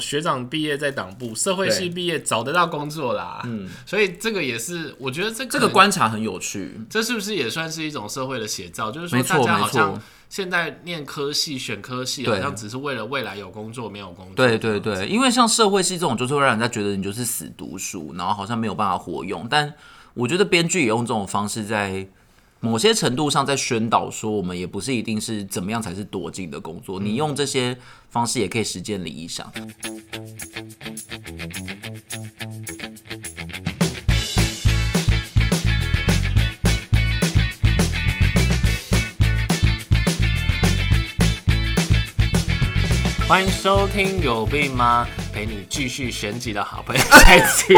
学长毕业在党部，社会系毕业找得到工作啦。嗯，所以这个也是，我觉得这个这个观察很有趣。这是不是也算是一种社会的写照？就是说，大家好像现在念科系、选科系，好像只是为了未来有工作没有工作。对对对，因为像社会系这种，就是会让人家觉得你就是死读书，然后好像没有办法活用。但我觉得编剧也用这种方式，在某些程度上在宣导说，我们也不是一定是怎么样才是多进的工作，你用这些方式也可以实践理想。欢迎收听有病吗？陪你继续选举的好朋友，再次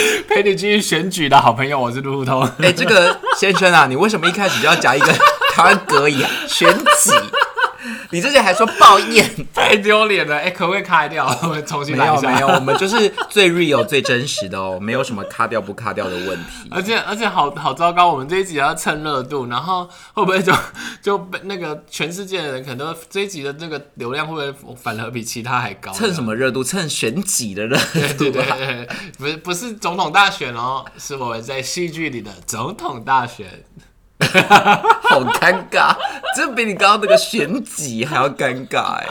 陪你继续选举的好朋友，我是路路通。哎、这个先生啊，你为什么一开始就要讲一个台湾格言选举？你之前还说抱怨，太丢脸了！哎、可不可以卡掉？我们重新没来一下。有没有，我们就是 最 real 最真实的哦，没有什么卡掉不卡掉的问题。而且而且好好糟糕，我们这一集要蹭热度，然后会不会就就被那个全世界的人可能都这一集的那个流量会不会反而比其他还高？蹭什？么热度？蹭选举的热度、啊。对对对对，不是不是总统大选哦，是我们在戏剧里的总统大选。好尴尬，这比你刚刚那个选几还要尴尬哎。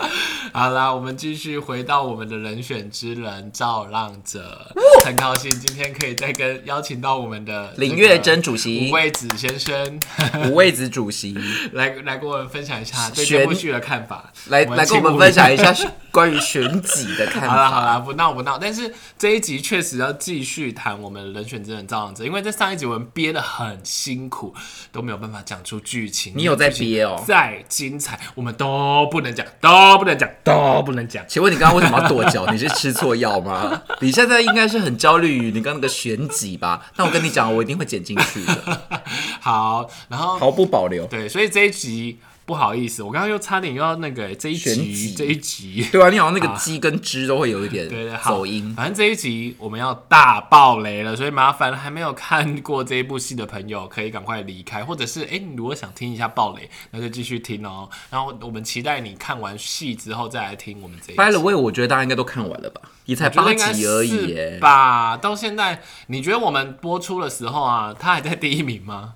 好啦，我们继续回到我们的人选之人赵浪者，很高兴今天可以再跟邀请到我们的林月珍主吴席，卫子先生 五位子主席，来来跟我们分享一下对选这部剧的看法，来来跟我们分享一下 关于选己的看法。好啦好了，不闹不闹。但是这一集确实要继续谈我们人选之人造浪者，因为在上一集我们憋得很辛苦，都没有办法讲出剧情。你有在憋哦再精彩，我们都不能讲，都不能讲，都不能讲。请问你刚刚为什么要跺脚？你是吃错药吗？你现在应该是很焦虑于你刚刚那个选集吧？那我跟你讲，我一定会剪进去的，好，然后毫不保留。对，所以这一集不好意思，我刚刚又差点又要那个这一集集这一集。对啊，你好像那个鸡跟枝都会有一点对对，好走音。反正这一集我们要大爆雷了，所以麻烦还没有看过这一部戏的朋友，可以赶快离开，或者是哎、你如果想听一下爆雷，那就继续听哦。然后我们期待你看完戏之后再来听我们这一集。By the way，我觉得大家应该都看完了吧？也才八集而已。吧？到现在，你觉得我们播出的时候啊，他还在第一名吗？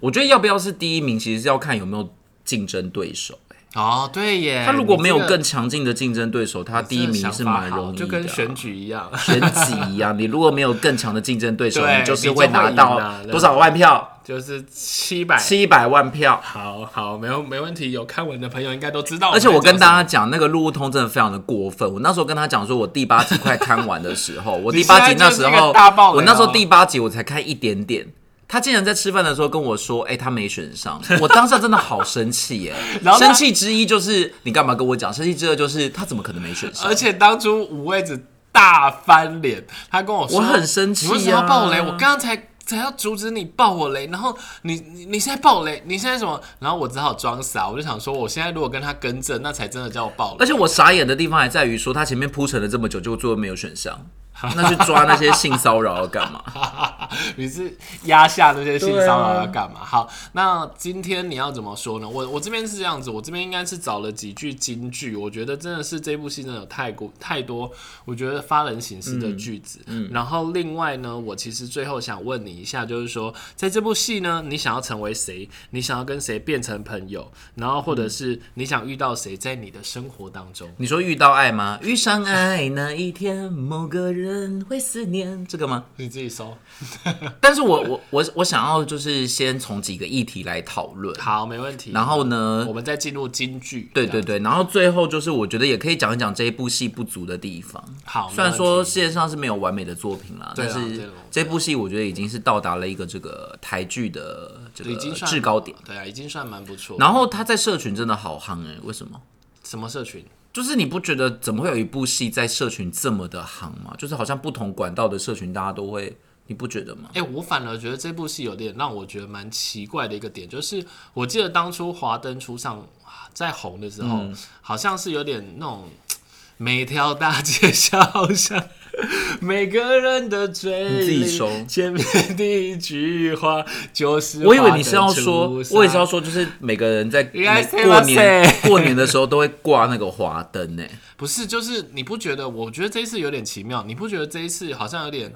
我觉得要不要是第一名，其实是要看有没有竞争对手。哦，对耶，他如果没有更强劲的竞争对手，他第一名是蛮容易的啊、就跟选举一样。选举一样。你如果没有更强的竞争对手，对你就是会拿到多少万票？就是七百，七百万票。好好，没有没问题。有看文的朋友应该都知道。而且我跟大家，家讲，那个路路通真的非常的过分。我那时候跟他讲说，我第八集快看完的时候，我第八集那时候我那时候第八集我才看一点点。他竟然在吃饭的时候跟我说：“哎、他没选上。”我当下真的好生气耶！然后生气之一就是你干嘛跟我讲？生气之二就是他怎么可能没选上？而且当初五位子大翻脸，他跟我说：“我很生气你为什么要啊爆雷？我刚刚才才要阻止你爆我雷，然后你你你现在爆雷，你现在什么？”然后我只好装傻，我就想说，我现在如果跟他更正，那才真的叫我爆雷。而且我傻眼的地方还在于说，他前面铺陈了这么久，结果最后没有选上，那去抓那些性骚扰要干嘛？你是压下那些性骚扰要干嘛？好，那今天你要怎么说呢？我我这边是这样子，我这边应该是找了几句金句，我觉得真的是这部戏真的有太过太多，我觉得发人省思的句子。嗯，然后另外呢，我其实最后想问你一下，就是说，在这部戏呢，你想要成为谁？你想要跟谁变成朋友？然后或者是你想遇到谁，在你的生活当中？你说遇到爱吗？遇上爱那一天，某个人会思念，这个吗？你自己搜。但是我我我我想要就是先从几个议题来讨论，好，没问题。然后呢我，们再进入京剧。对对对，然后最后就是我觉得也可以讲一讲这一部戏不足的地方。好，虽然说世界上是没有完美的作品啦，对但是这部戏我觉得已经是到达了一个这个台剧的这个已经算制高点。对啊，已经算蛮不错。然后他在社群真的好夯哎、为什么？什么社群？就是你不觉得怎么会有一部戏在社群这么的行吗？就是好像不同管道的社群大家都会，你不觉得吗？哎、我反而觉得这部戏有点让我觉得蛮奇怪的一个点，就是我记得当初华灯初上在红的时候，嗯好像是有点那种 每条大街小巷，每个人的嘴你自己里收，前面第一句话就是。我以为你是要说，我也是要说，就是每个人在该过年 过年的时候都会挂那个花灯呢。不是，就是你不觉得？我觉得这一次有点奇妙，你不觉得这一次好像有点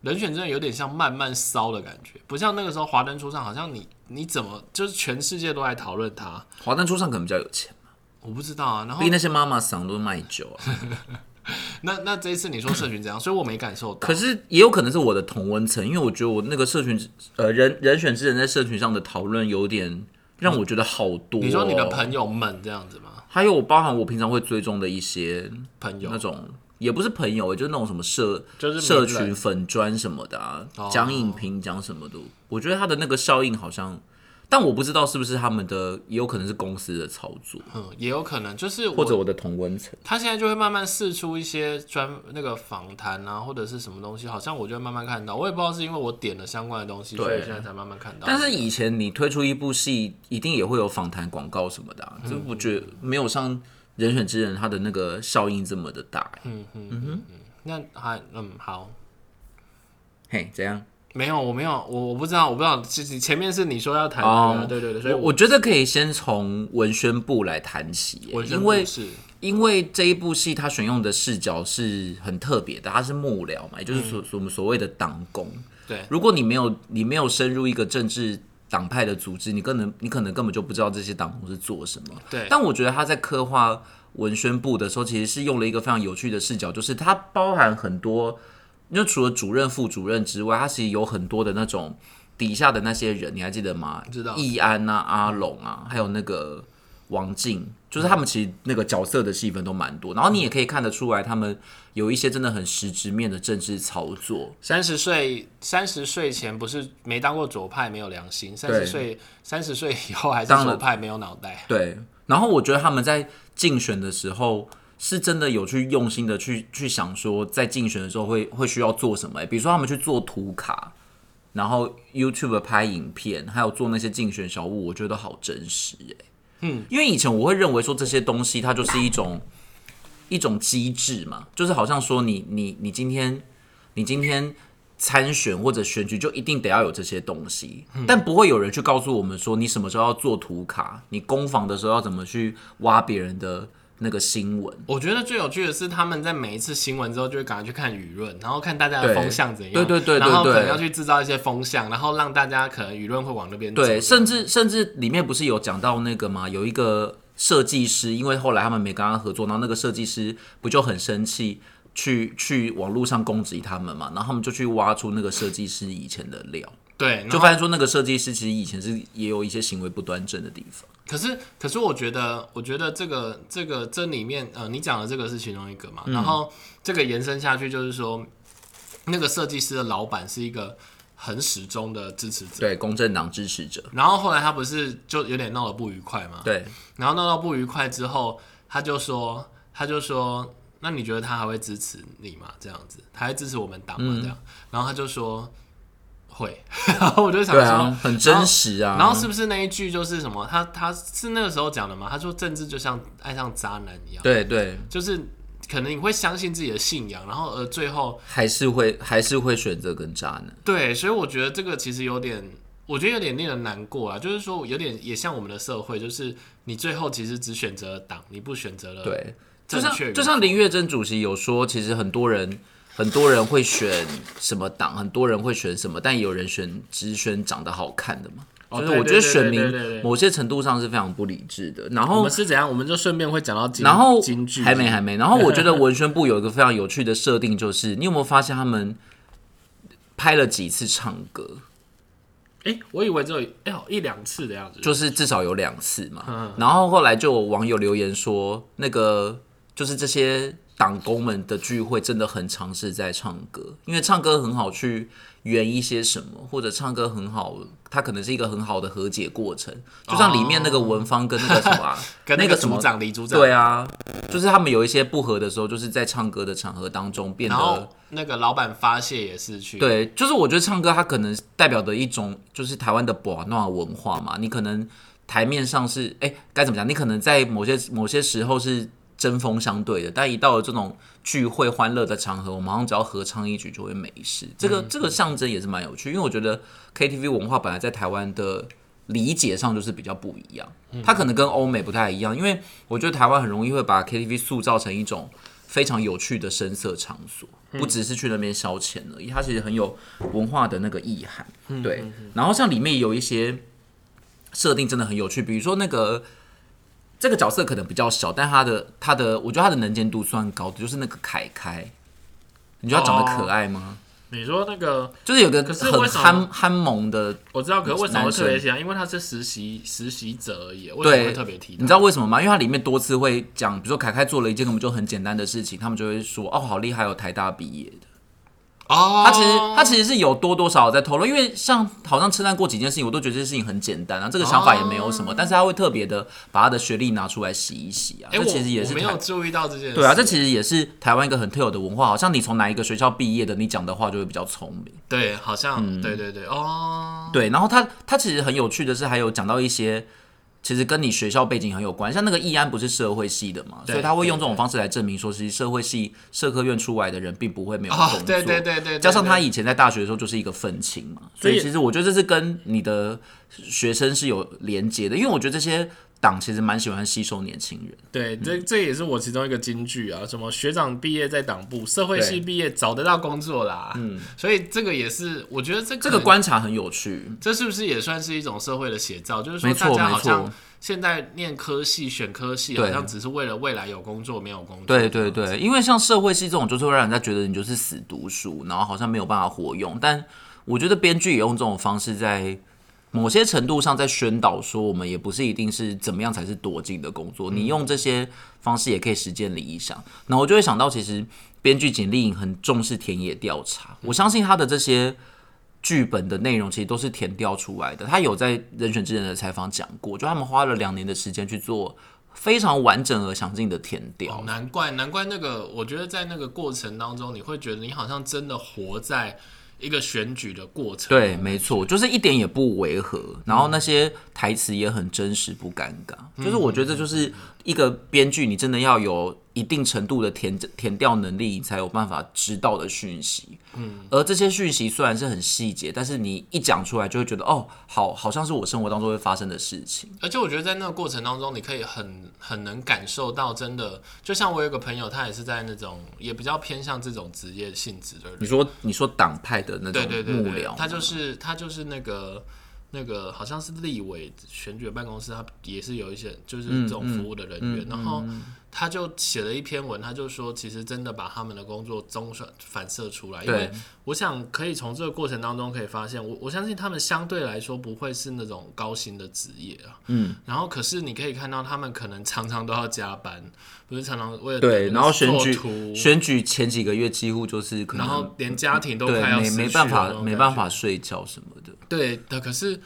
人选真的有点像慢慢烧的感觉，不像那个时候华灯初上，好像你你怎么就是全世界都在讨论他。华灯初上可能比较有钱，我不知道啊，然后那些妈妈嗓都卖酒啊。那那这一次你说社群怎样？所以我没感受到。可是也有可能是我的同温层，因为我觉得我那个社群呃人人选之人在社群上的讨论有点让我觉得好多、你说你的朋友们这样子吗？还有包含我平常会追踪的一些朋友那种。也不是朋友，就是那种什么社就是社群粉砖什么的啊哦，讲影评讲什么的，我觉得他的那个效应好像，但我不知道是不是他们的，也有可能是公司的操作，嗯，也有可能就是或者我的同温层。他现在就会慢慢试出一些专那个访谈啊，或者是什么东西，好像我就会慢慢看到。我也不知道是因为我点了相关的东西，所以现在才慢慢看到。但是以前你推出一部戏，一定也会有访谈广告什么的、啊，嗯就我觉得没有像人选之人他的那个效应这么的大、嗯那还嗯好，嘿，怎样？没有我没有我我不知道我不知道，其实前面是你说要谈的、啊哦。对对对，所以我我觉得可以先从文宣部来谈起因为是。因为这一部戏它选用的视角是很特别的，它是幕僚嘛，也就是所所我们所谓的党工。对。如果你没有你没有深入一个政治党派的组织，你可能你可能根本就不知道这些党工是做什么。对，但我觉得他在刻画文宣部的时候，其实是用了一个非常有趣的视角，就是它包含很多，因为除了主任、副主任之外，他其实有很多的那种底下的那些人，你还记得吗？知道易安啊、阿龙啊，还有那个王静，就是他们其实那个角色的戏份都蛮多，然后你也可以看得出来，他们有一些真的很实质面的政治操作。三十岁三十岁前不是没当过左派没有良心，三十岁三十岁以后还是当左派没有脑袋。对，然后我觉得他们在竞选的时候。是真的有去用心的去去想说，在竞选的时候会会需要做什么、欸？比如说他们去做图卡，然后 YouTube 拍影片，还有做那些竞选小物，我觉得好真实哎、嗯，因为以前我会认为说这些东西它就是一种一种机制嘛，就是好像说你你你今天你今天参选或者选举就一定得要有这些东西，但不会有人去告诉我们说你什么时候要做图卡，你攻防的时候要怎么去挖别人的那个新闻。我觉得最有趣的是，他们在每一次新闻之后，就会赶快去看舆论，然后看大家的风向怎样。对对对对然后可能要去制造一些风向，然后让大家可能舆论会往那边走。对，甚至甚至里面不是有讲到那个吗？有一个设计师，因为后来他们没跟他合作，然后那个设计师不就很生气，去去网络上攻击他们嘛，然后他们就去挖出那个设计师以前的料，对，就发现说那个设计师其实以前是也有一些行为不端正的地方。可是，可是我觉得，我觉得这个这个这里面，呃，你讲的这个是其中一个嗯。嘛，然后这个延伸下去就是说，那个设计师的老板是一个很始终的支持者，对，公正党支持者，然后后来他不是就有点闹得不愉快嘛，对，然后闹到不愉快之后，他就说，他就说，那你觉得他还会支持你吗？这样子，他还支持我们党嗯。吗？这样，然后他就说会，然后我就想说，啊，很真实啊。然后是不是那一句就是什么？他他是那个时候讲的嘛？他说政治就像爱上渣男一样，对对，就是可能你会相信自己的信仰，然后而最后还是会还是会选择跟渣男。对，所以我觉得这个其实有点，我觉得有点令人难过啊。就是说，有点也像我们的社会，就是你最后其实只选择了党，你不选择了对，就像就像林月珍主席有说，其实很多人很多人会选什么党，很多人会选什么，但也有人选只选长得好看的嘛。哦就是我觉得选民某些程度上是非常不理智的。然我后们是怎样？我们就顺便会讲到京然后京剧，还没还没，然后我觉得文宣部有一个非常有趣的设定，就是你有没有发现他们拍了几次唱歌？哎、我以为只有哎呦一两次的样子，就是至少有两次嘛。嗯然后后来就有网友留言说，那个就是这些党工们的聚会真的很尝试在唱歌，因为唱歌很好去圆一些什么，或者唱歌很好，它可能是一个很好的和解过程。就像里面那个文芳跟那个什么、啊，跟那个什么组长李组长对啊，就是他们有一些不和的时候，就是在唱歌的场合当中变得然后那个老板发泄也是去对，就是我觉得唱歌它可能代表的一种就是台湾的博诺文化嘛。你可能台面上是哎该怎么讲？你可能在某些某些时候是针锋相对的，但一到了这种聚会欢乐的场合，我们好像只要合唱一曲就会没事。这个这个象征也是蛮有趣，因为我觉得 KTV 文化本来在台湾的理解上就是比较不一样，它可能跟欧美不太一样，因为我觉得台湾很容易会把 KTV 塑造成一种非常有趣的声色场所，不只是去那边消遣而已，它其实很有文化的那个意涵。对，然后像里面有一些设定真的很有趣，比如说那个。这个角色可能比较小，但他的他的，我觉得他的能见度算高的，就是那个凯凯，你觉得他长得可爱吗？你说那个就是有个很憨憨萌的，我知道，可是为什么会特别喜欢？因为他是实习实习者而已，为什么会特别提？你知道为什么吗？因为他里面多次会讲，比如说凯凯做了一件根本就很简单的事情，他们就会说：“哦，好厉害，有台大毕业的。”哦，他其实他其实是有多多少少在透露，因为像好像称赞过几件事情，我都觉得这件事情很简单啊，这个想法也没有什么，但是他会特别的把他的学历拿出来洗一洗啊。这其实也是没有注意到这件。对啊，这其实也是台湾一个很特有的文化，好像你从哪一个学校毕业的，你讲的话就会比较聪明。对，好像对对对哦，对，然后他他其实很有趣的是，还有讲到一些。其实跟你学校背景很有关，像那个易安不是社会系的嘛，所以他会用这种方式来证明说，其实社会系社科院出来的人并不会没有工作。对对对对，加上他以前在大学的时候就是一个愤青嘛，所以其实我觉得这是跟你的学生是有连接的，因为我觉得这些。党其实蛮喜欢吸收年轻人，对，这这也是我其中一个金句啊，什么学长毕业在党部，社会系毕业找得到工作啦，嗯，所以这个也是我觉得这这个观察很有趣，这是不是也算是一种社会的写照？就是说大家好像现在念科系选科系，好像只是为了未来有工作没有工作，对对对，因为像社会系这种，就是会让人家觉得你就是死读书，然后好像没有办法活用，但我觉得编剧也用这种方式在。某些程度上，在宣导说，我们也不是一定是怎么样才是多金的工作。你用这些方式也可以实践理想。那我就会想到，其实编剧简历很重视田野调查。我相信他的这些剧本的内容，其实都是填调出来的。他有在人选之人的采访讲过，就他们花了两年的时间去做非常完整而详尽的填调。难怪，难怪那个，我觉得在那个过程当中，你会觉得你好像真的活在。一个选举的过程，对，没错，就是一点也不违和，然后那些台词也很真实，不尴尬。就是我觉得，就是一个编剧，你真的要有。一定程度的填填调能力，你才有办法知道的讯息。嗯，而这些讯息虽然是很细节，但是你一讲出来，就会觉得哦，好，好像是我生活当中会发生的事情。而且我觉得在那个过程当中，你可以很很能感受到，真的，就像我有个朋友，他也是在那种也比较偏向这种职业性质的。你说，你说党派的那种幕僚，他就是他就是那个。那个好像是立委选举办公室，他也是有一些就是这种服务的人员，然后他就写了一篇文，他就说，其实真的把他们的工作中反反射出来，因为我想可以从这个过程当中可以发现，我我相信他们相对来说不会是那种高薪的职业啊，嗯，然后可是你可以看到他们可能常常都要加班，不是常常为了对，然后选举选举前几个月几乎就是可能，然后连家庭都快要没没办法没办法睡觉什么的。对的，可是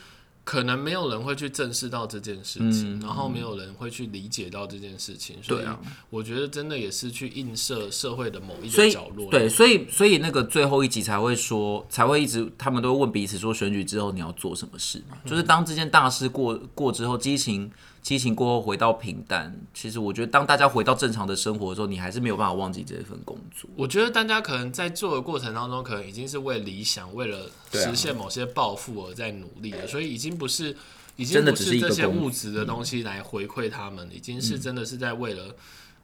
可能没有人会去正视到这件事情，然后没有人会去理解到这件事情，所以我觉得真的也是去映射社会的某一个角落。对，所以所以那个最后一集才会说，才会一直他们都问彼此说，选举之后你要做什么事嘛？就是当这件大事过过之后，激情。激情过后回到平淡，其实我觉得当大家回到正常的生活的时候，你还是没有办法忘记这份工作。我觉得大家可能在做的过程当中，可能已经是为理想、为了实现某些抱负而在努力了，所以已经不是，已经不是这些物质的东西来回馈他们，已经是真的是在为了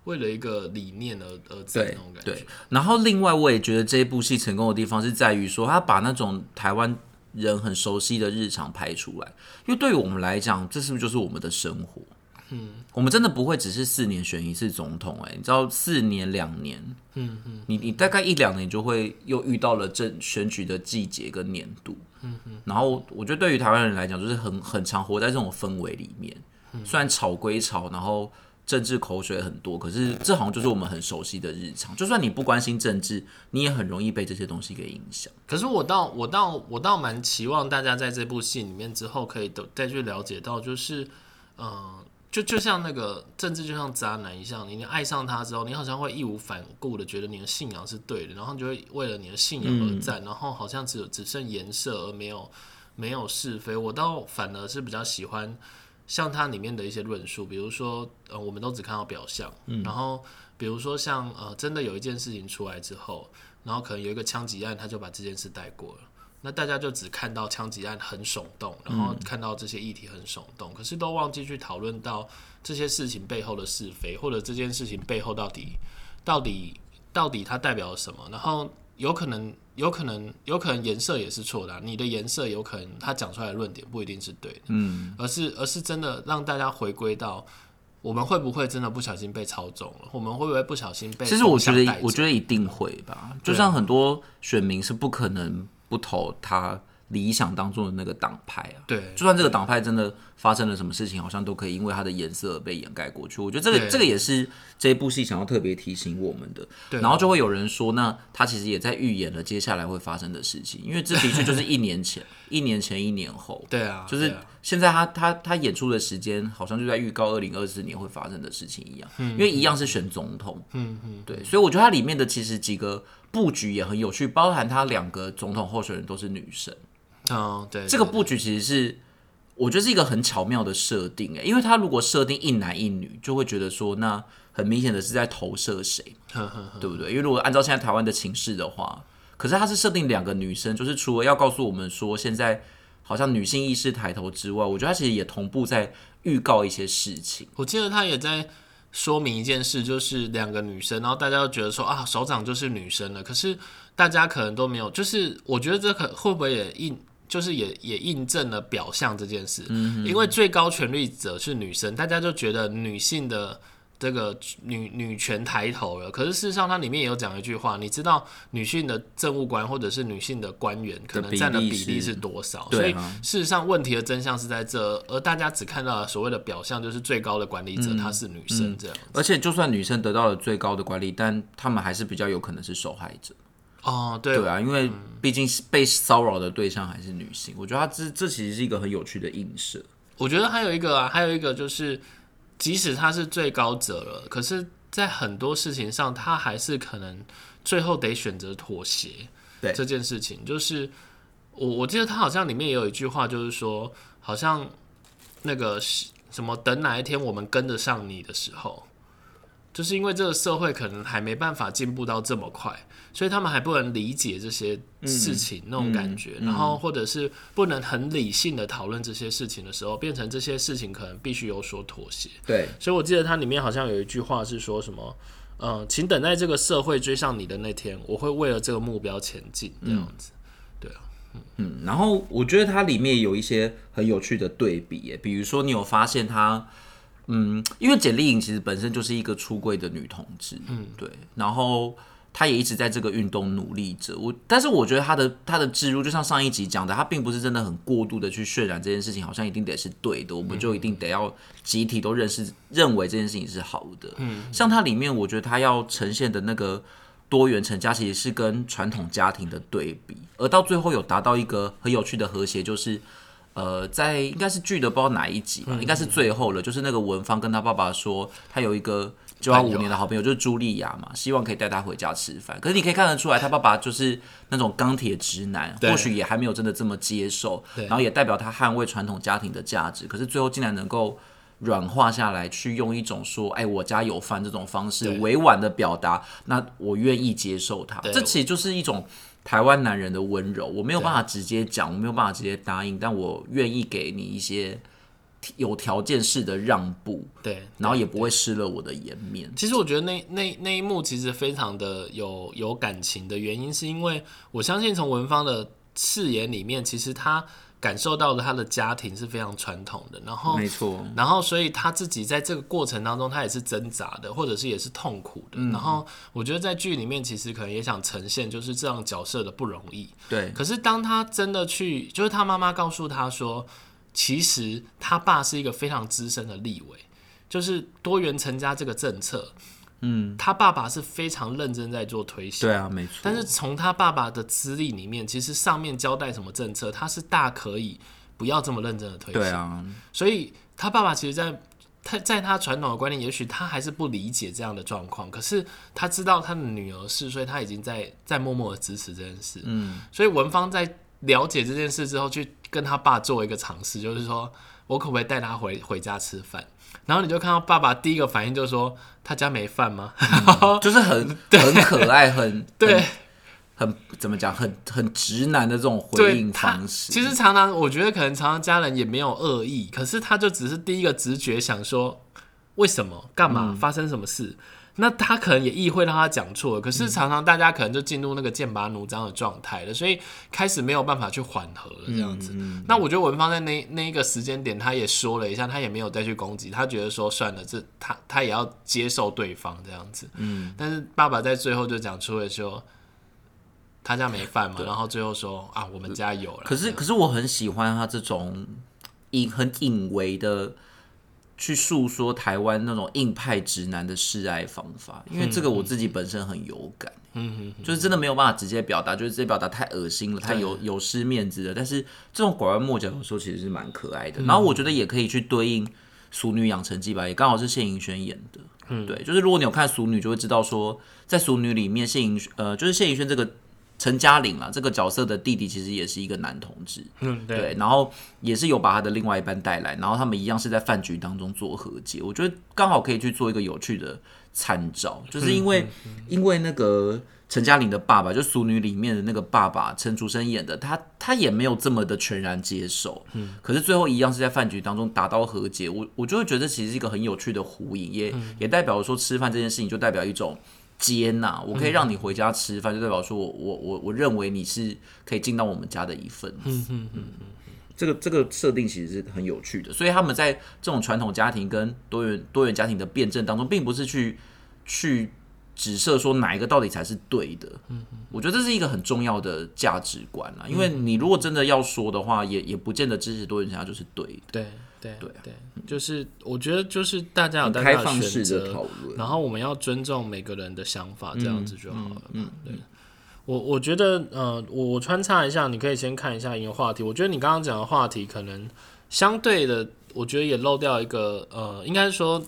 为了一个理念而而在那种感觉。然后另外我也觉得这一部戏成功的地方是在于说，他把那种台湾。人很熟悉的日常拍出来，因为对于我们来讲，这是不是就是我们的生活？嗯，我们真的不会只是四年选一次总统，哎，你知道四年两年，嗯嗯，你你大概一两年就会又遇到了政选举的季节跟年度，嗯嗯，然后我觉得对于台湾人来讲，就是很很常活在这种氛围里面，虽然吵归吵，然后。政治口水很多，可是这好像就是我们很熟悉的日常。就算你不关心政治，你也很容易被这些东西给影响。可是我倒我倒我倒蛮期望大家在这部戏里面之后可以都再去了解到，就是嗯，就就像那个政治就像渣男一样，你爱上他之后，你好像会义无反顾的觉得你的信仰是对的，然后就会为了你的信仰而战，然后好像只只剩颜色而没有没有是非。我倒反而是比较喜欢。像它里面的一些论述，比如说呃，我们都只看到表象，然后比如说像呃，真的有一件事情出来之后，然后可能有一个枪击案，他就把这件事带过了。那大家就只看到枪击案很耸动，然后看到这些议题很耸动，可是都忘记去讨论到这些事情背后的是非，或者这件事情背后到底到底到底它代表了什么？然后有可能有可能有可能颜色也是错的啊，你的颜色有可能他讲出来的论点不一定是对的，嗯，而是而是真的让大家回归到我们会不会真的不小心被操纵了？我们会不会不小心被？其实我觉得我觉得一定会吧，就像很多选民是不可能。不投他理想当中的那个党派啊，对，就算这个党派真的发生了什么事情，好像都可以因为它的颜色被掩盖过去。我觉得这个这个也是这一部戏想要特别提醒我们的。对，然后就会有人说，那他其实也在预演了接下来会发生的事情，因为这的确就是一年前、一年前、一年后。对啊，就是现在他他他演出的时间好像就在预告二零二四年会发生的事情一样，因为一样是选总统。嗯嗯，对，所以我觉得它里面的其实几个。布局也很有趣，包含他两个总统候选人都是女生。哦，对，这个布局其实是我觉得是一个很巧妙的设定诶，因为他如果设定一男一女，就会觉得说那很明显的是在投射谁，对不对？因为如果按照现在台湾的情势的话，可是他是设定两个女生，就是除了要告诉我们说现在好像女性意识抬头之外，我觉得他其实也同步在预告一些事情。我记得他也在。说明一件事，就是两个女生，然后大家都觉得说啊，首长就是女生了。可是大家可能都没有，就是我觉得这可会不会也印，就是也也印证了表象这件事。嗯，因为最高权力者是女生，大家就觉得女性的。这个女女权抬头了，可是事实上它里面也有讲一句话，你知道女性的政务官或者是女性的官员可能占的比例是多少？所以事实上问题的真相是在这，而大家只看到了所谓的表象，就是最高的管理者她是女生这样。而且就算女生得到了最高的管理，但他们还是比较有可能是受害者。哦，对对啊，因为毕竟是被骚扰的对象还是女性，我觉得他这这其实是一个很有趣的映射。我觉得还有一个啊，还有一个就是。即使他是最高者了，可是，在很多事情上，他还是可能最后得选择妥协。对这件事情，就是我我记得他好像里面也有一句话，就是说，好像那个什么，等哪一天我们跟得上你的时候。就是因为这个社会可能还没办法进步到这么快，所以他们还不能理解这些事情那种感觉，然后或者是不能很理性的讨论这些事情的时候，变成这些事情可能必须有所妥协。对，所以我记得它里面好像有一句话是说什么，嗯，请等待这个社会追上你的那天，我会为了这个目标前进。这样子，对啊，嗯，然后我觉得它里面有一些很有趣的对比，比如说你有发现它。嗯，因为简丽颖其实本身就是一个出柜的女同志，嗯，对，然后她也一直在这个运动努力着。我，但是我觉得他的他的置入，就像上一集讲的，他并不是真的很过度的去渲染这件事情，好像一定得是对的，我们就一定得要集体都认识认为这件事情是好的。嗯，像它里面，我觉得他要呈现的那个多元成家，其实是跟传统家庭的对比，而到最后有达到一个很有趣的和谐，就是。呃，在应该是剧的不知道哪一集吧，应该是最后了。就是那个文芳跟他爸爸说，他有一个交往五年的好朋友，就是茱莉亚嘛，希望可以带他回家吃饭。可是你可以看得出来，他爸爸就是那种钢铁直男，或许也还没有真的这么接受。然后也代表他捍卫传统家庭的价值。可是最后竟然能够软化下来，去用一种说“哎，我家有饭”这种方式委婉的表达，那我愿意接受他。这其实就是一种。台湾男人的温柔，我没有办法直接讲，我没有办法直接答应，但我愿意给你一些有条件式的让步，对，然后也不会失了我的颜面。其实我觉得那那那一幕其实非常的有有感情的原因，是因为我相信从文芳的誓言里面，其实他。感受到了他的家庭是非常传统的，然后没错，然后所以他自己在这个过程当中，他也是挣扎的，或者是也是痛苦的。然后我觉得在剧里面，其实可能也想呈现就是这样角色的不容易。对。可是当他真的去，就是他妈妈告诉他说，其实他爸是一个非常资深的立委，就是多元成家这个政策。嗯，他爸爸是非常认真在做推行，对啊，没错。但是从他爸爸的资历里面，其实上面交代什么政策，他是大可以不要这么认真的推行。对啊，所以他爸爸其实，在他在他传统的观念，也许他还是不理解这样的状况。可是他知道他的女儿是，所以他已经在在默默的支持这件事。嗯，所以文芳在了解这件事之后，去跟他爸做一个尝试，就是说。我可不可以带他回回家吃饭？然后你就看到爸爸第一个反应就是说，他家没饭吗？就是很很可爱，很 对，很怎么讲，很很直男的这种回应方式。其实常常我觉得可能常常家人也没有恶意，可是他就只是第一个直觉想说，为什么？干嘛？发生什么事？那他可能也意会到他讲错了，可是常常大家可能就进入那个剑拔弩张的状态了，所以开始没有办法去缓和了这样子。那我觉得文芳在那那一个时间点，他也说了一下，他也没有再去攻击，他觉得说算了，这他他也要接受对方这样子。嗯，但是爸爸在最后就讲出了说，他家没饭嘛，然后最后说啊，我们家有了。可是可是我很喜欢他这种隐很隐微的。去诉说台湾那种硬派直男的示爱方法，因为这个我自己本身很有感，嗯嗯，就是真的没有办法直接表达，就是直接表达太恶心了，太有有失面子了。但是这种拐弯抹角有时候其实是蛮可爱的。然后我觉得也可以去对应《俗女养成记》吧，也刚好是谢盈萱演的，嗯，对，就是如果你有看《俗女》，就会知道说在《俗女》里面，谢盈呃，就是谢盈萱这个。陈嘉玲啊，这个角色的弟弟其实也是一个男同志，嗯，对，然后也是有把他的另外一半带来，然后他们一样是在饭局当中做和解，我觉得刚好可以去做一个有趣的参照，就是因为因为那个陈嘉玲的爸爸，就《俗女》里面的那个爸爸陈竹生演的，他他也没有这么的全然接受，嗯，可是最后一样是在饭局当中达到和解，我我就会觉得其实是一个很有趣的呼应，也也代表说吃饭这件事情就代表一种。接纳，我可以让你回家吃饭，就代表说我我我我认为你是可以进到我们家的一份子。嗯嗯嗯嗯，这个这个设定其实是很有趣的，所以他们在这种传统家庭跟多元多元家庭的辩证当中，并不是去去指涉说哪一个到底才是对的。嗯嗯，我觉得这是一个很重要的价值观啊，因为你如果真的要说的话，也也不见得支持多元家就是对的。对。对对对，就是我觉得就是大家有大家的选择，然后我们要尊重每个人的想法，这样子就好了。嗯，对。我我觉得呃，我我穿插一下，你可以先看一下一个话题。我觉得你刚刚讲的话题可能相对的，我觉得也漏掉一个呃，应该是说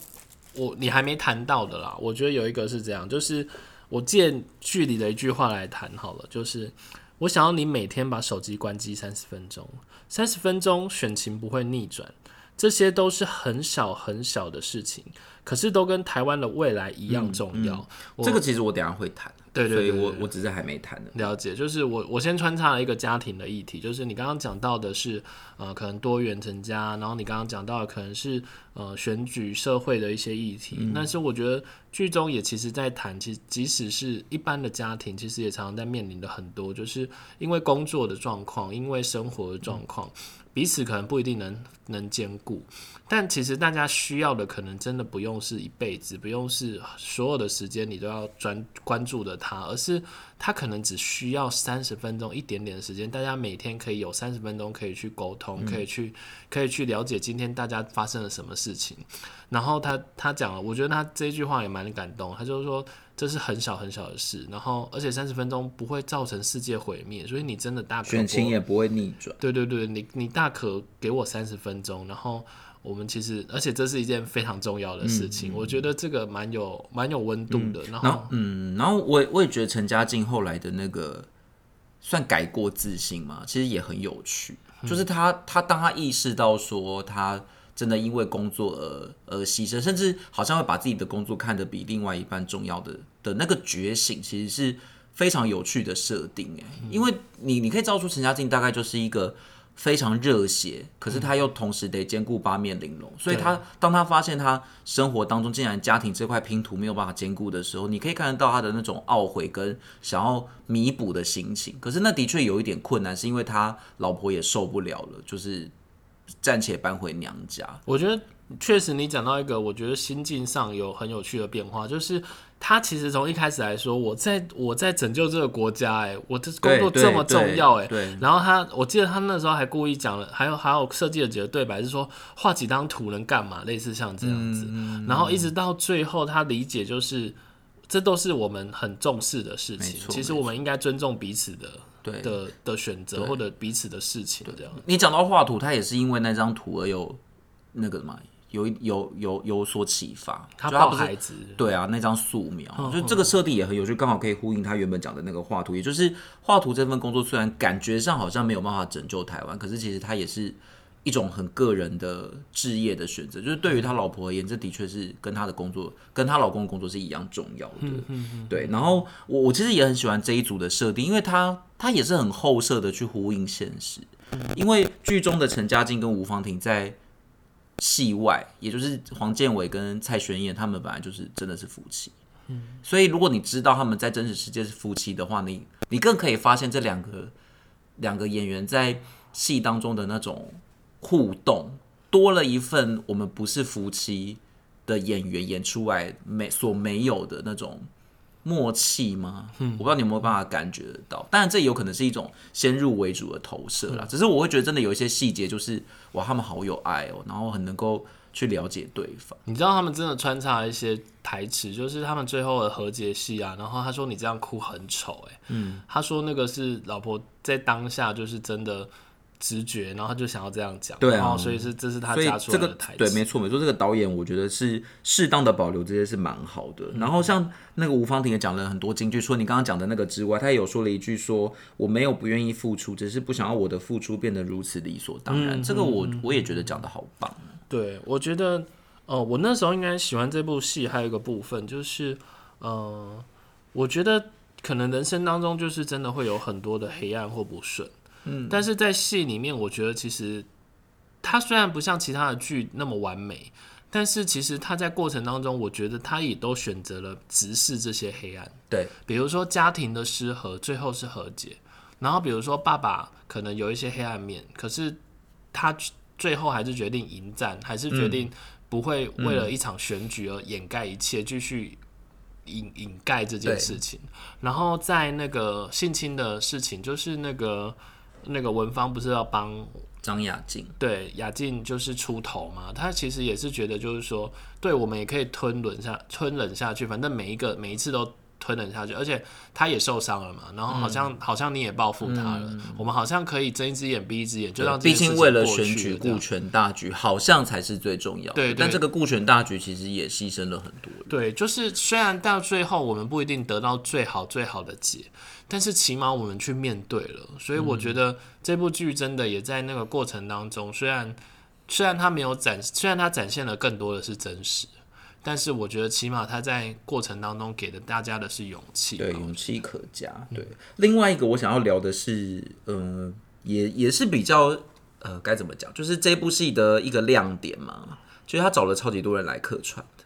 我你还没谈到的啦。我觉得有一个是这样，就是我借距离的一句话来谈好了，就是我想要你每天把手机关机三十分钟，三十分钟选情不会逆转。这些都是很小很小的事情，可是都跟台湾的未来一样重要。这个其实我等下会谈，对对，所以我我只是还没谈呢。了解，就是我我先穿插了一个家庭的议题，就是你刚刚讲到的是呃，可能多元成家，然后你刚刚讲到的可能是呃选举社会的一些议题。但是我觉得剧中也其实在谈，其实即使是一般的家庭，其实也常常在面临的很多，就是因为工作的状况，因为生活的状况。彼此可能不一定能能兼顾，但其实大家需要的可能真的不用是一辈子，不用是所有的时间你都要专关注的他，而是他可能只需要三十分钟一点点的时间，大家每天可以有三十分钟可以去沟通，可以去可以去了解今天大家发生了什么事情。然后他他讲了，我觉得他这句话也蛮感动，他就是说。这是很小很小的事，然后而且三十分钟不会造成世界毁灭，所以你真的大可选情也不会逆转。对对对，你你大可给我三十分钟，然后我们其实，而且这是一件非常重要的事情，我觉得这个蛮有蛮有温度的。然后嗯，然后我我也觉得陈嘉静后来的那个算改过自新嘛，其实也很有趣，就是他他当他意识到说他。真的因为工作而而牺牲，甚至好像会把自己的工作看得比另外一半重要的的那个觉醒，其实是非常有趣的设定哎。因为你你可以造出陈家静大概就是一个非常热血，可是他又同时得兼顾八面玲珑，所以他当他发现他生活当中竟然家庭这块拼图没有办法兼顾的时候，你可以看得到他的那种懊悔跟想要弥补的心情。可是那的确有一点困难，是因为他老婆也受不了了，就是。暂且搬回娘家。我觉得确实，你讲到一个，我觉得心境上有很有趣的变化，就是他其实从一开始来说，我在我在拯救这个国家，哎，我的工作这么重要，哎，对。然后他，我记得他那时候还故意讲了，还有还有设计了几个对白，是说画几张图能干嘛，类似像这样子。然后一直到最后，他理解就是，这都是我们很重视的事情。其实我们应该尊重彼此的。对的的选择或者彼此的事情，这样。你讲到画图，他也是因为那张图而有那个嘛，有有有有所启发。他抱孩子，对啊，那张素描，就这个设定也很有趣，刚好可以呼应他原本讲的那个画图，也就是画图这份工作，虽然感觉上好像没有办法拯救台湾，可是其实他也是一种很个人的置业的选择，就是对于他老婆而言，这的确是跟他的工作、跟他老公的工作是一样重要的。对，然后我我其实也很喜欢这一组的设定，因为他他也是很后设的去呼应现实。因为剧中的陈嘉静跟吴芳婷在戏外，也就是黄建伟跟蔡玄燕，他们本来就是真的是夫妻。嗯，所以如果你知道他们在真实世界是夫妻的话，你你更可以发现这两个两个演员在戏当中的那种。互动多了一份我们不是夫妻的演员演出来没所没有的那种默契吗？嗯，我不知道你有没有办法感觉得到。当然，这有可能是一种先入为主的投射啦。只是我会觉得真的有一些细节，就是哇，他们好有爱哦，然后很能够去了解对方。你知道他们真的穿插一些台词，就是他们最后的和解戏啊。然后他说：“你这样哭很丑。”哎，嗯，他说那个是老婆在当下就是真的。直觉，然后他就想要这样讲，对啊，所以是这是他加出来的台词，对，没错没错。这个导演我觉得是适当的保留这些是蛮好的。然后像那个吴芳婷也讲了很多金句，除了你刚刚讲的那个之外，他也有说了一句说我没有不愿意付出，只是不想要我的付出变得如此理所当然。这个我我也觉得讲的好棒。对，我觉得哦，我那时候应该喜欢这部戏，还有一个部分就是，呃，我觉得可能人生当中就是真的会有很多的黑暗或不顺。嗯，但是在戏里面，我觉得其实他虽然不像其他的剧那么完美，但是其实他在过程当中，我觉得他也都选择了直视这些黑暗。对，比如说家庭的失和，最后是和解；然后比如说爸爸可能有一些黑暗面，可是他最后还是决定迎战，还是决定不会为了一场选举而掩盖一切，继续掩掩盖这件事情。然后在那个性侵的事情，就是那个。那个文芳不是要帮张雅静？对，雅静就是出头嘛。他其实也是觉得，就是说，对我们也可以吞忍下，吞忍下去。反正每一个每一次都。吞了下去，而且他也受伤了嘛，然后好像好像你也报复他了，我们好像可以睁一只眼闭一只眼，就让毕竟为了选举顾全大局，好像才是最重要。对，但这个顾全大局其实也牺牲了很多。对，就是虽然到最后我们不一定得到最好最好的解，但是起码我们去面对了。所以我觉得这部剧真的也在那个过程当中，虽然虽然他没有展，虽然他展现了更多的是真实。但是我觉得，起码他在过程当中给的大家的是勇气，对，勇气可嘉。对，另外一个我想要聊的是，嗯，也也是比较，呃，该怎么讲，就是这部戏的一个亮点嘛，就是他找了超级多人来客串的。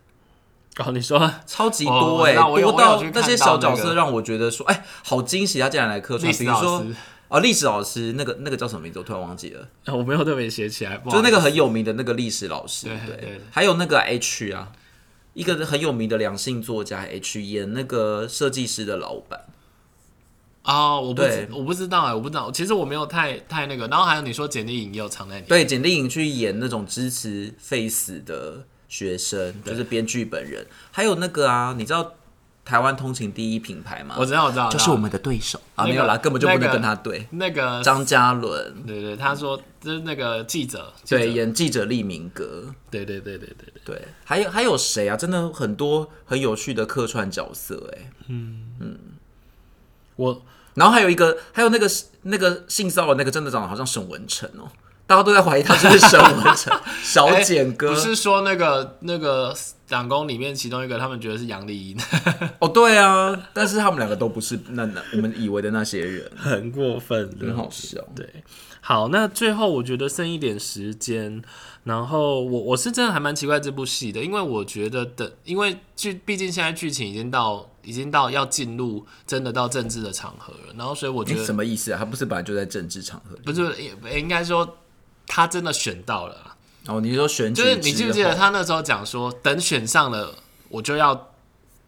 哦，你说超级多哎，多到那些小角色让我觉得说，哎，好惊喜，他竟然来客串。比如说，啊，历史老师，那个那个叫什么名字？我突然忘记了。我没有特别写起来，就那个很有名的那个历史老师，对，还有那个 H 啊。一个很有名的两性作家 H 演那个设计师的老板啊，我不我不知道哎，我不知道，其实我没有太太那个。然后还有你说简历颖也有藏在里面，对，简历颖去演那种支持 face 的学生，就是编剧本人。还有那个啊，你知道？台湾通勤第一品牌吗，我知道，我知道，就是我们的对手啊，没有啦，根本就不能跟他对。那个张嘉伦，对对，他说就是那个记者，对，演记者立明格，对对对对对对，对，还有还有谁啊？真的很多很有趣的客串角色，哎，嗯嗯，我，然后还有一个，还有那个那个性骚扰那个，真的长得好像沈文成哦。大家都在怀疑他是不是沈文成 小简哥，不是说那个那个长工里面其中一个，他们觉得是杨丽英。哦，对啊，但是他们两个都不是那那我们以为的那些人，很过分，很好笑。对，好，那最后我觉得剩一点时间，然后我我是真的还蛮奇怪这部戏的，因为我觉得的，因为剧毕竟现在剧情已经到已经到要进入真的到政治的场合了，然后所以我觉得什么意思啊？他不是本来就在政治场合？不是，应该说。他真的选到了哦！你说选就是你记不记得他那时候讲说，等选上了，我就要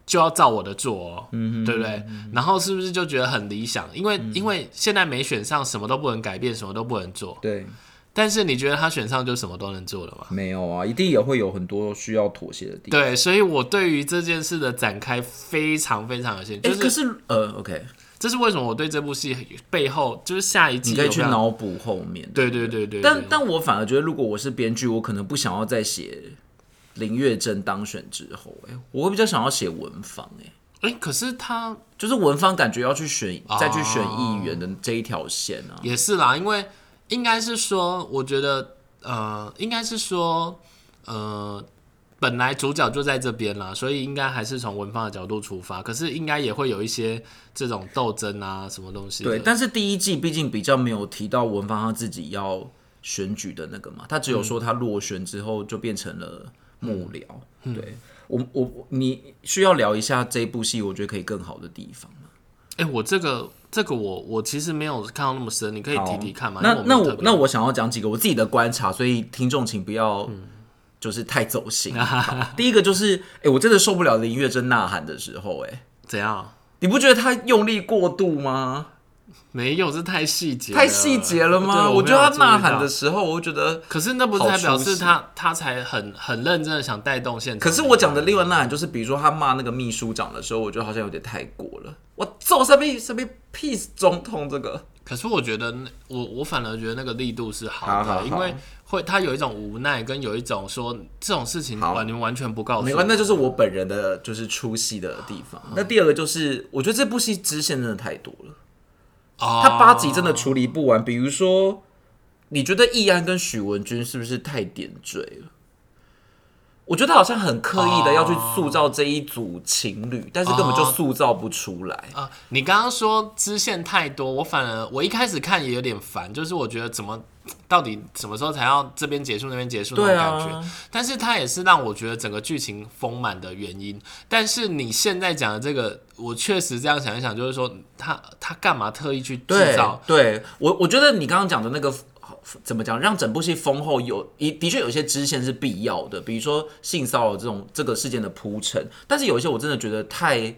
就要照我的做，哦，嗯，对不对？然后是不是就觉得很理想？因为因为现在没选上，什么都不能改变，什么都不能做。对。但是你觉得他选上就什么都能做了吗？没有啊，一定也会有很多需要妥协的地方。对，所以我对于这件事的展开非常非常有兴趣。可是呃，OK。这是为什么我对这部戏背后就是下一季你可以去脑补后面。对对对对。但但我反而觉得，如果我是编剧，我可能不想要再写林月珍当选之后，哎，我会比较想要写文芳，哎哎，可是他就是文芳，感觉要去选再去选议员的这一条线啊。也是啦，因为应该是说，我觉得。呃，应该是说，呃，本来主角就在这边啦，所以应该还是从文芳的角度出发。可是应该也会有一些这种斗争啊，什么东西。对，但是第一季毕竟比较没有提到文芳他自己要选举的那个嘛，他只有说他落选之后就变成了幕僚。对我我我你需要聊一下这部戏，我觉得可以更好的地方吗？哎、我这个这个我我其实没有看到那么深，你可以提提看嘛。那那我那我想要讲几个我自己的观察，所以听众请不要嗯就是太走心。好第一个就是，哎、我真的受不了林月珍呐喊的时候、哎，怎样？你不觉得他用力过度吗？没有，这太细节，太细节了吗？对我觉得他呐喊的的，时候，我觉得。可是那不是才表示他他才很很认真的想带动现场。可是我讲的另外呐喊，就是比如说他骂那个秘书长的时候，我觉得好像有点太过了。我揍什么什么 peace 总统这个，可是我觉得我我反而觉得那个力度是好的，好好好因为会他有一种无奈，跟有一种说这种事情好完你们完全不告诉我，没关系，那就是我本人的就是出戏的地方。那第二个就是，我觉得这部戏支线真的太多了。哦他八集真的处理不完。比如说，你觉得易安跟许文君是不是太点缀了？我觉得他好像很刻意的要去塑造这一组情侣，但是根本就塑造不出来。啊，你刚刚说支线太多，我反而我一开始看也有点烦，就是我觉得怎么到底什么时候才要这边结束那边结束那种感觉，啊，但是它也是让我觉得整个剧情丰满的原因。但是你现在讲的这个，我确实这样想一想，就是说他他干嘛特意去制对造？对，我我觉得你刚刚讲的那个怎么讲，让整部戏丰厚有一的确有一些支线是必要的，比如说性骚扰这种这个事件的铺陈，但是有一些我真的觉得太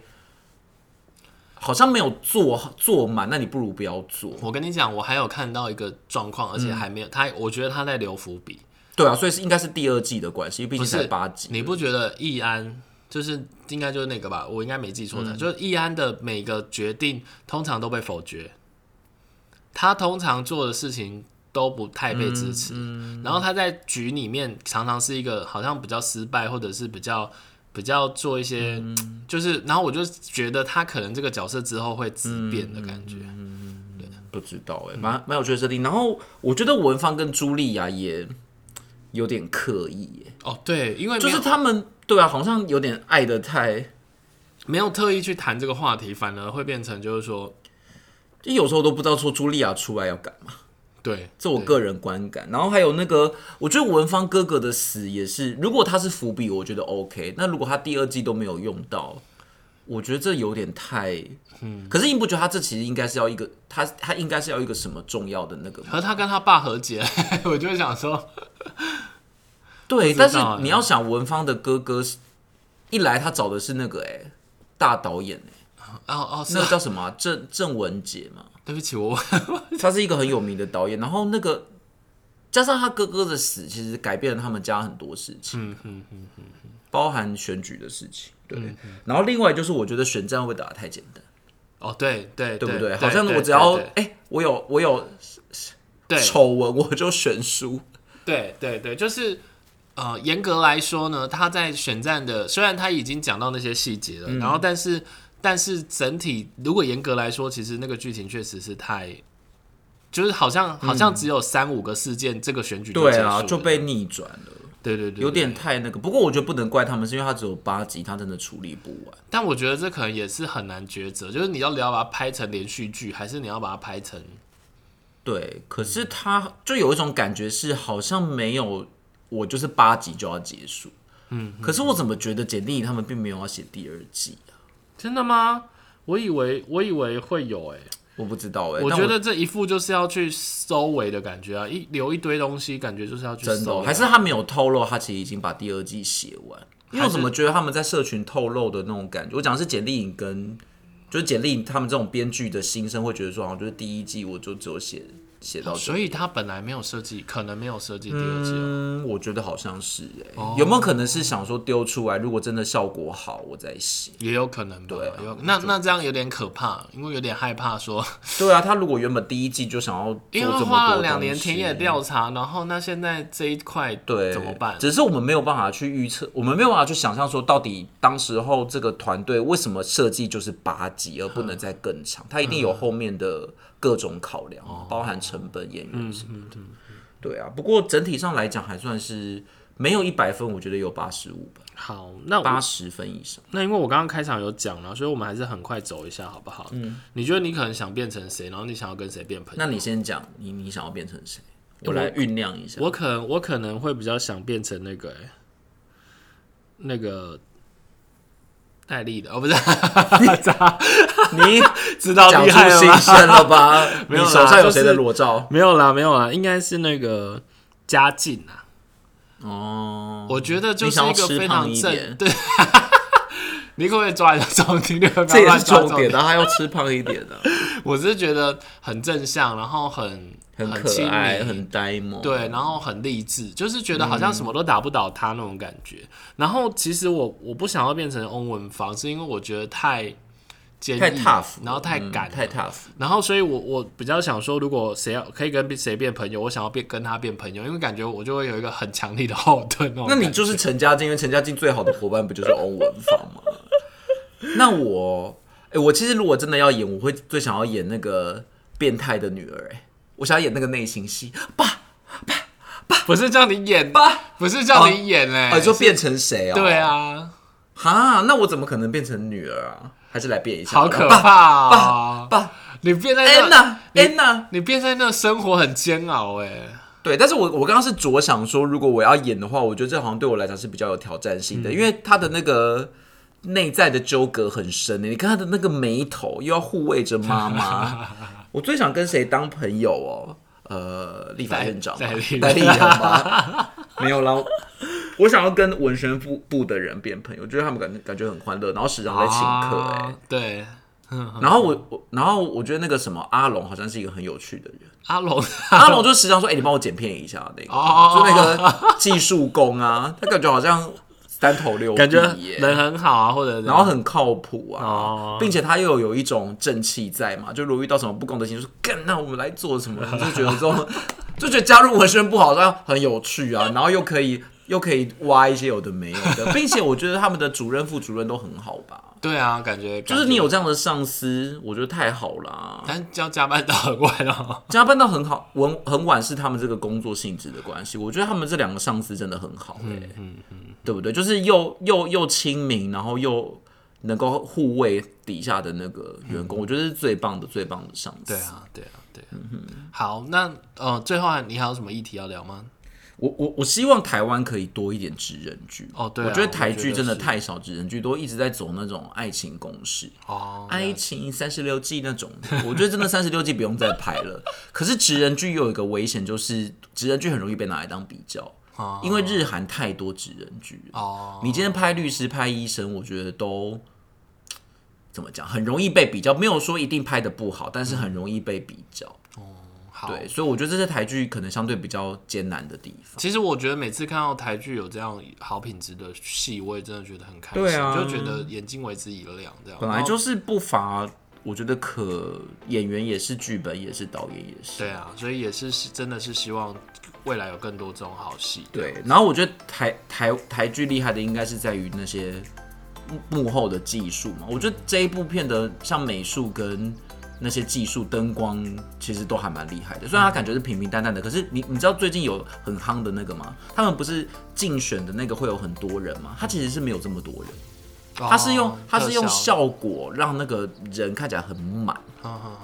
好像没有做做满，那你不如不要做。我跟你讲，我还有看到一个状况，而且还没有他，我觉得他在留伏笔。对啊，所以是应该是第二季的关系，毕竟才八集。你不觉得易安就是应该就是那个吧？我应该没记错的，就是易安的每个决定通常都被否决，他通常做的事情都不太被支持，然后他在局里面常常是一个好像比较失败，或者是比较。比较做一些，就是，然后我就觉得他可能这个角色之后会质变的感觉。对不知道哎、蛮蛮有趣的设定。然后我觉得文芳跟茱莉亚也有点刻意耶、哦，对，因为就是他们对啊，好像有点爱的太，没有特意去谈这个话题，反而会变成就是说，就有时候都不知道说茱莉亚出来要干嘛。对，这我个人观感。然后还有那个，我觉得文芳哥哥的死也是，如果他是伏笔，我觉得 OK。那如果他第二季都没有用到，我觉得这有点太……嗯。可是你不觉得他这其实应该是要一个，他他应该是要一个什么重要的那个吗？和他跟他爸和解，我就想说，对，但是欸你要想文芳的哥哥是，一来他找的是那个哎、大导演哎、哦哦，那啊个叫什么啊、郑郑文杰嘛，对不起，我 他是一个很有名的导演，然后那个加上他哥哥的死，其实改变了他们家很多事情，包含选举的事情。对，然后另外就是我觉得选战会打得太简单，哦，对对对不对？好像我只要对。哎、我有我有对。丑闻我就选输，对对对，就是呃，严格来说呢，他在选战的虽然他已经讲到那些细节了，嗯。然后但是但是整体如果严格来说，其实那个剧情确实是太。就是好像好像只有三五个事件，这个选举对啊，结束了就被逆转了。对对对，有点。太那个，不过我觉得不能怪他们，是因为他只有八集，他真的处理不完。但我觉得这可能也是很难抉择，就是你要你要把它拍成连续剧，还是你要把它拍成对，可是他就有一种感觉是好像没有，我就是八集就要结束。嗯，可是我怎么觉得简历他们并没有要写第二季啊？真的吗？我以为我以为会有哎、我不知道哎、我觉得这一副就是要去收尾的感觉啊，一留一堆东西，感觉就是要去真的。还是他没有透露，他其实已经把第二季写完。因为我怎么觉得他们在社群透露的那种感觉？我讲的是简历影跟就是简历他们这种编剧的心声，会觉得说，好像就是第一季我就只有写写到这所以他本来没有设计，可能没有设计第二季哦。嗯，我觉得好像是哎、有没有可能是想说丢出来，如果真的效果好，我再写？也有可能吧，对啊有那那这样有点可怕，因为有点害怕说，对啊，他如果原本第一季就想要做因为他这么多花了两年田野调查，然后那现在这一块对怎么办？只是我们没有办法去预测，我们没有办法去想象说，到底当时候这个团队为什么设计就是八集，而不能再更长？它一定有后面的各种考量，包含成本、演员什么的。对啊，不过整体上来讲还算是没有一百分，我觉得有八十五吧，好，那我八十分以上。那因为我刚刚开场有讲了，所以我们还是很快走一下，好不好？嗯，你觉得你可能想变成谁，然后你想要跟谁变朋友？那你先讲，你你想要变成谁？我来酝酿一下。我可能我可能会比较想变成那个、欸、那个戴丽的哦，不是，你知道厉害了吗？新鲜了吧？没有啦你手上有谁的就是裸照？没有啦，没有啦，应该是那个嘉靖啊。哦，我觉得就是一个非常正对。你可不可以抓一下重点？你可不可以不这也是重点，然后还要吃胖一点的，我是觉得很正向，然后很很可爱，很呆萌。对，然后很励志，就是觉得好像什么都打不倒他那种感觉。然后其实我我不想要变成翁文芳，是因为我觉得太坚毅，太 tough，然后太嗯、太 tough。然后所以我我比较想说，如果谁要可以跟谁变朋友，我想要变跟他变朋友，因为感觉我就会有一个很强力的后盾那你就是陈家靖，因为陈家靖最好的伙伴不就是欧文芳吗？那我，哎、我其实如果真的要演，我会最想要演那个变态的女儿、哎，我想要演那个内心戏。爸爸爸，不是叫你演，爸，不是叫你演哎、就变成谁啊？对，啊，哈，那我怎么可能变成女儿啊？还是来变一下？好可怕啊！爸你变在那，，Anna，Anna。你变在那生活很煎熬哎、对，但是我我刚刚是着想说，如果我要演的话，我觉得这好像对我来讲是比较有挑战性嗯的，因为他的那个内在的纠葛很深的。你看他的那个眉头，又要护卫着妈妈。我最想跟谁当朋友哦？呃，立法院长？没有啦，我想要跟文宣部部的人变朋友，我觉得他们感感觉很欢乐，然后时常在请客、哎、啊对，然后我我然后我觉得那个什么阿龙好像是一个很有趣的人。阿龙，阿龙就时常说：“哎、你帮我剪片一下那个，哦就那个技术工啊，他感觉好像三头六臂感觉人很好啊，或者然后很靠谱啊，哦。并且他又有一种正气在嘛，就如果遇到什么不公的事情，就说干，那我们来做什么？你就觉得说就觉得加入文宣部好像很有趣啊，然后又可以又可以挖一些有的没有的，并且我觉得他们的主任、副主任都很好吧，对啊，感觉就是你有，这样的上司，我觉得太好啦。但要加班到很晚哦。加班到很好，很很晚是他们这个工作性质的关系。我觉得他们这两个上司真的很好、欸，嗯嗯对不对？就是又又又亲民，然后又能够护卫底下的那个员工，我觉得是最棒的最棒的上司。对啊，对啊，对啊。好，那呃，最后你还有什么议题要聊吗？我我我希望台湾可以多一点职人剧。哦对啊我觉得台剧真的太少职人剧，都一直在走那种爱情公式。哦，爱情三十六计那种，我觉得真的三十六计不用再拍了。可是职人剧又有一个危险，就是职人剧很容易被拿来当比较，哦因为日韩太多职人剧了。哦，你今天拍律师、拍医生，我觉得都怎么讲，很容易被比较。没有说一定拍的不好，但是很容易被比较。好。对，所以我觉得这是台剧可能相对比较艰难的地方。其实我觉得每次看到台剧有这样好品质的戏，我也真的觉得很开心，对啊就觉得眼睛为之一亮这样。本来就是不乏，我觉得可演员也是，剧本也是，导演也是。对啊，所以也是是真的是希望未来有更多这种好戏。对，然后我觉得台台台剧厉害的应该是在于那些幕幕后的技术嘛。我觉得这一部片的像美术跟那些技术、灯光，其实都还蛮厉害的。虽然它感觉是平平淡淡的，可是你你知道最近有很夯的那个吗？他们不是竞选的那个会有很多人吗？他其实是没有这么多人，他是用哦他是用效效果让那个人看起来很满。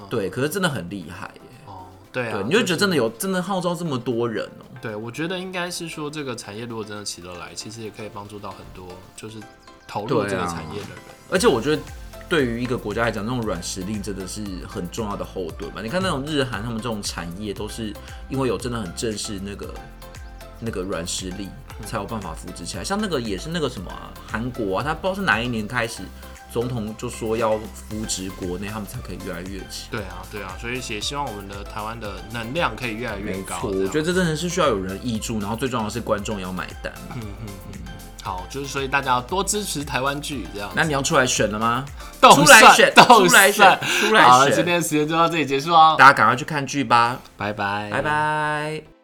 对，可是真的很厉害耶。哦，对啊，你就觉得真的有真的号召这么多人哦、对，我觉得应该是说，这个产业如果真的起得来，其实也可以帮助到很多就是投入这个产业的人。而且我觉得，对于一个国家来讲，那种软实力真的是很重要的后盾吧。你看那种日韩他们这种产业，都是因为有真的很正式那个那个软实力，才有办法扶植起来。像那个也是那个什么啊韩、国啊，他不知道是哪一年开始，总统就说要扶植国内，他们才可以越来越强。对啊，对啊，所以也希望我们的台湾的能量可以越来越高。我觉得这真的是需要有人挹注，然后最重要的是观众要买单。好，就是所以大家要多支持台湾剧，这样那你要出来选了吗？都出来选都出来选出来好了，今天的时间就到这里结束哦，大家赶快去看剧吧，拜拜，拜。拜。